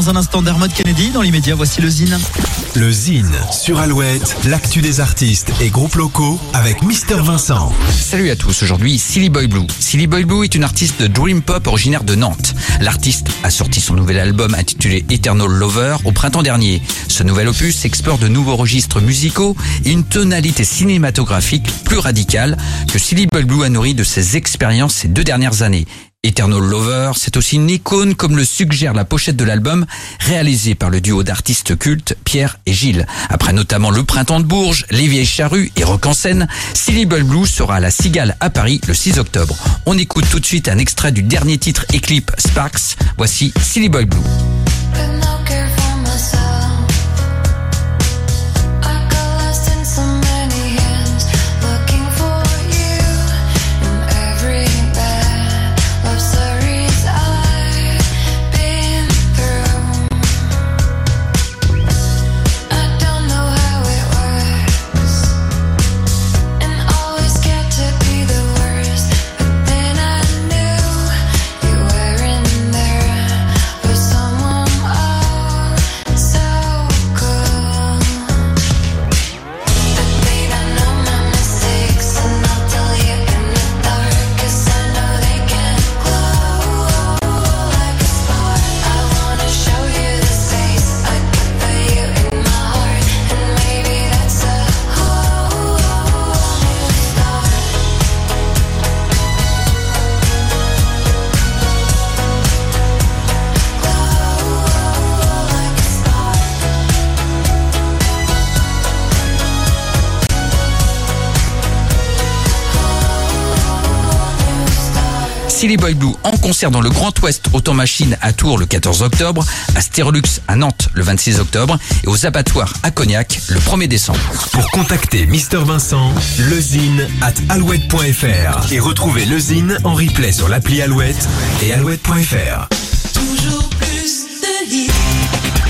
Dans un instant, Dermot Kennedy. Dans l'immédiat, voici le Zine. Le Zine sur Alouette, l'actu des artistes et groupes locaux avec Mister Vincent. Salut à tous, aujourd'hui Silly Boy Blue. Silly Boy Blue est une artiste de Dream Pop originaire de Nantes. L'artiste a sorti son nouvel album intitulé Eternal Lover au printemps dernier. Ce nouvel opus explore de nouveaux registres musicaux et une tonalité cinématographique plus radicale que Silly Boy Blue a nourri de ses expériences ces deux dernières années. Eternal Lover, c'est aussi une icône comme le suggère la pochette de l'album réalisé par le duo d'artistes cultes Pierre et Gilles. Après notamment Le Printemps de Bourges, Les Vieilles Charrues et Rock en scène, Silly Boy Blue sera à la Cigale à Paris le 6 octobre. On écoute tout de suite un extrait du dernier titre et clip Sparks. Voici Silly Boy Blue. Silly Boy Blue en concert dans le Grand Ouest Autant Machine à Tours le 14 octobre, à Stérolux à Nantes le 26 octobre et aux abattoirs à Cognac le 1er décembre. Pour contacter Mister Vincent, lezine at alouette.fr et retrouver le Zine en replay sur l'appli Alouette et alouette.fr. Toujours plus de.